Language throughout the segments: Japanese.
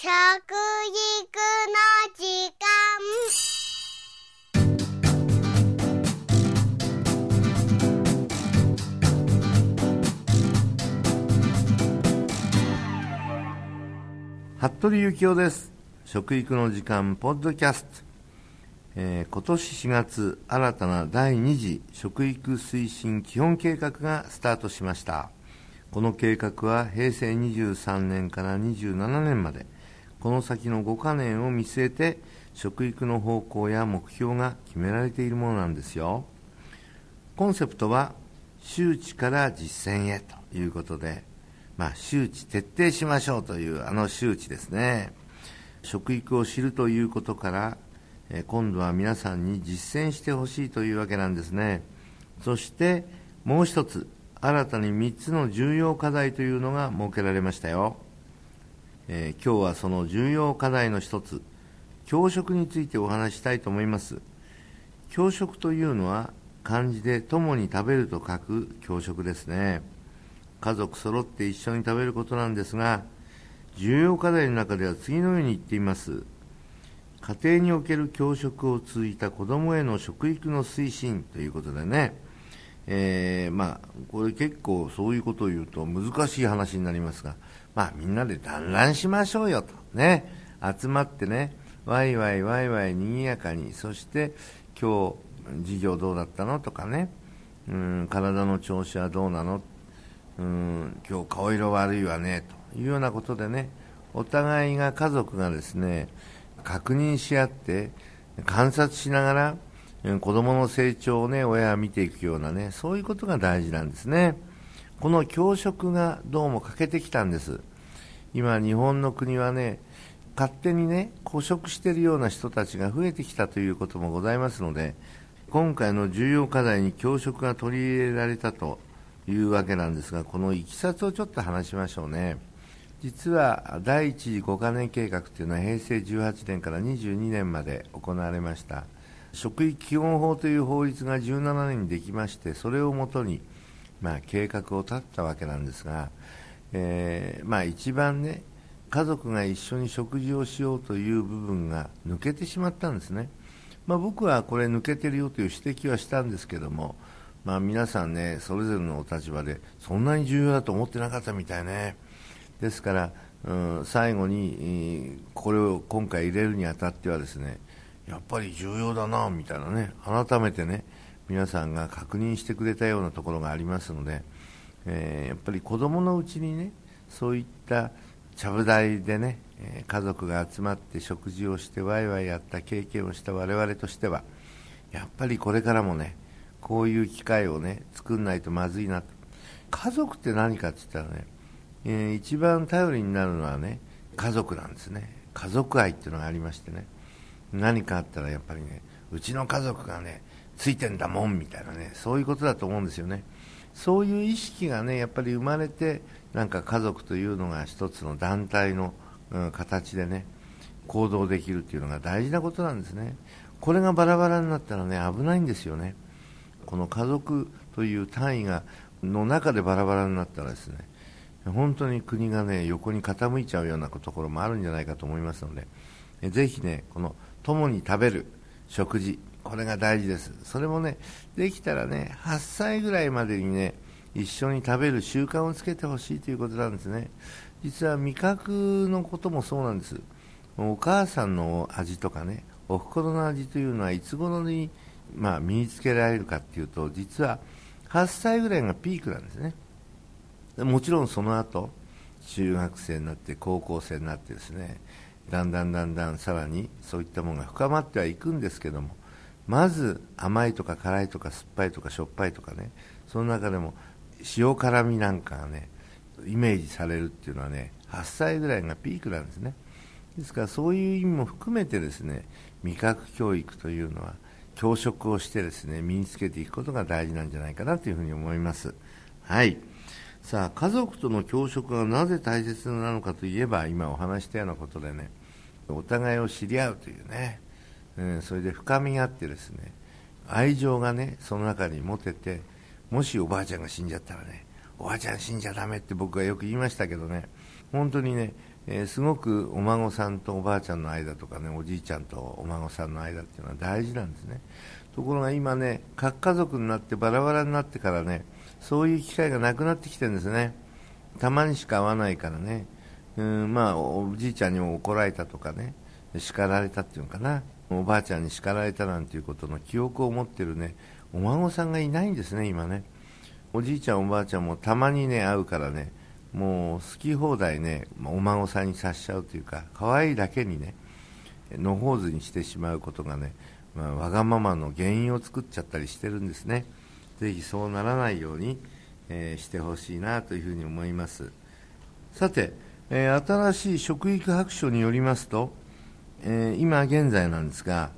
食育の時間。服部幸男です。食育の時間ポッドキャスト、えー今年4月新たな第2次食育推進基本計画がスタートしました。この計画は平成23年から27年までこの先の5カ年を見据えて食育の方向や目標が決められているものなんですよ。コンセプトは周知から実践へということで、まあ、周知徹底しましょうというあの周知ですね。食育を知るということから今度は皆さんに実践してほしいというわけなんですね。そしてもう一つ新たに3つの重要課題というのが設けられましたよ、えー今日はその重要課題の一つ教食についてお話したいと思います。教食というのは漢字で共に食べると書く教食ですね。家族揃って一緒に食べることなんですが重要課題の中では次のように言っています。家庭における教食を通じた子どもへの食育の推進ということでね、えーまあ、これ結構そういうことを言うと難しい話になりますが、まあ、みんなで団らんしましょうよと。ね。集まってね。ワイワイワイワイにぎやかに。そして今日授業どうだったの？とかね。うん体の調子はどうなの？うん今日顔色悪いわねというようなことでね。お互いが家族がですね確認し合って観察しながらうん子供の成長をね親は見ていくようなねそういうことが大事なんですね。この教職がどうも欠けてきたんです。今日本の国はね勝手にね孤食しているような人たちが増えてきたということもございますので今回の重要課題に教職が取り入れられたというわけなんですがこのいきさつをちょっと話しましょうね。実は第一次5カ年計画というのは平成18年から22年まで行われました。食育基本法という法律が17年にできましてそれをもとに、まあ、計画を立ったわけなんですが、えーまあ、一番ね家族が一緒に食事をしようという部分が抜けてしまったんですね、まあ、僕はこれ抜けてるよという指摘はしたんですけども、まあ、皆さんねそれぞれのお立場でそんなに重要だと思ってなかったみたいね。ですから、うん、最後にこれを今回入れるにあたってはですねやっぱり重要だなみたいなね改めてね皆さんが確認してくれたようなところがありますので、えーやっぱり子供のうちにねそういったちゃぶ台でね、家族が集まって食事をしてワイワイやった経験をした我々としてはやっぱりこれからもねこういう機会をね作んないとまずいなと。家族って何かって言ったらね、えー一番頼りになるのはね家族なんですね。家族愛っていうのがありましてね何かあったらやっぱりねうちの家族がねついてんだもんみたいなねそういうことだと思うんですよね。そういう意識がねやっぱり生まれてなんか家族というのが一つの団体の、うん形でね行動できるっていうのが大事なことなんですね。これがバラバラになったらね危ないんですよね。この家族という単位がの中でバラバラになったらですね本当に国がね横に傾いちゃうようなところもあるんじゃないかと思いますのでぜひねこの共に食べる食事これが大事です。それもねできたらね8歳ぐらいまでにね一緒に食べる習慣をつけてほしいということなんですね。実は味覚のこともそうなんです。お母さんの味とかねおふくろの味というのはいつ頃に、まあ、身につけられるかっていうと実は8歳ぐらいがピークなんですね。もちろんその後中学生になって高校生になってですねだんだんだんだんさらにそういったものが深まってはいくんですけどもまず甘いとか辛いとか酸っぱいとかしょっぱいとかねその中でも塩辛みなんかがねイメージされるっていうのはね8歳ぐらいがピークなんですね。ですからそういう意味も含めてですね味覚教育というのは教職をしてですね身につけていくことが大事なんじゃないかなというふうに思います。はい。さあ家族との教職がなぜ大切なのかといえば今お話したようなことでねお互いを知り合うというね、うん、それで深みがあってですね愛情がねその中に持ててもしおばあちゃんが死んじゃったらねおばあちゃん死んじゃダメって僕はよく言いましたけどね本当にね、えー、すごくお孫さんとおばあちゃんの間とかねおじいちゃんとお孫さんの間っていうのは大事なんですね。ところが今ね核家族になってバラバラになってからねそういう機会がなくなってきてるんですね。たまにしか会わないからね。うんまあおじいちゃんにも怒られたとかね叱られたっていうのかな。おばあちゃんに叱られたなんていうことの記憶を持ってるね。お孫さんがいないんですね今ね。おじいちゃんおばあちゃんもたまにね会うからね。もう好き放題ねお孫さんにさしちゃうというか可愛いだけにね野放図にしてしまうことがね、まあ、わがままの原因を作っちゃったりしてるんですね。ぜひそうならないように、えー、してほしいなというふうに思います。さて、えー、新しい食育白書によりますと、えー、今現在なんですが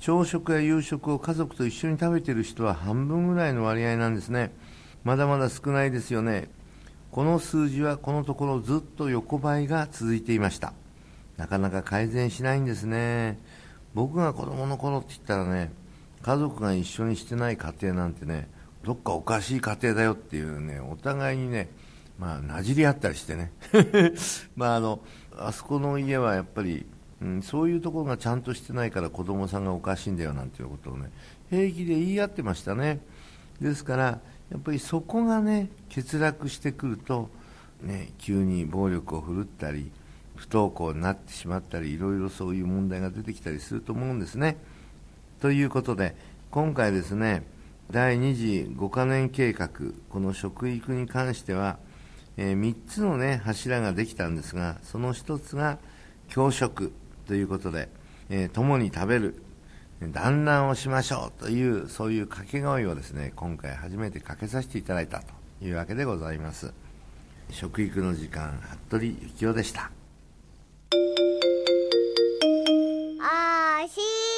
朝食や夕食を家族と一緒に食べている人は半分ぐらいの割合なんですね。まだまだ少ないですよね。この数字はこのところずっと横ばいが続いていました。なかなか改善しないんですね。僕が子供の頃って言ったらね家族が一緒にしてない家庭なんてねどっかおかしい家庭だよっていうねお互いにねまあなじり合ったりしてね。まああのあそこの家はやっぱり、うん、そういうところがちゃんとしてないから子供さんがおかしいんだよなんていうことをね平気で言い合ってましたねですからやっぱりそこがね欠落してくると、ね、急に暴力を振るったり不登校になってしまったりいろいろそういう問題が出てきたりすると思うんですね。ということで今回ですね第2次5カ年計画この食育に関しては、えー、3つの、ね、柱ができたんですがその1つが教食ということで、えー、共に食べる団らんをしましょうというそういう掛け声をですね今回初めてかけさせていただいたというわけでございます。食育の時間服部幸男でした。あーしー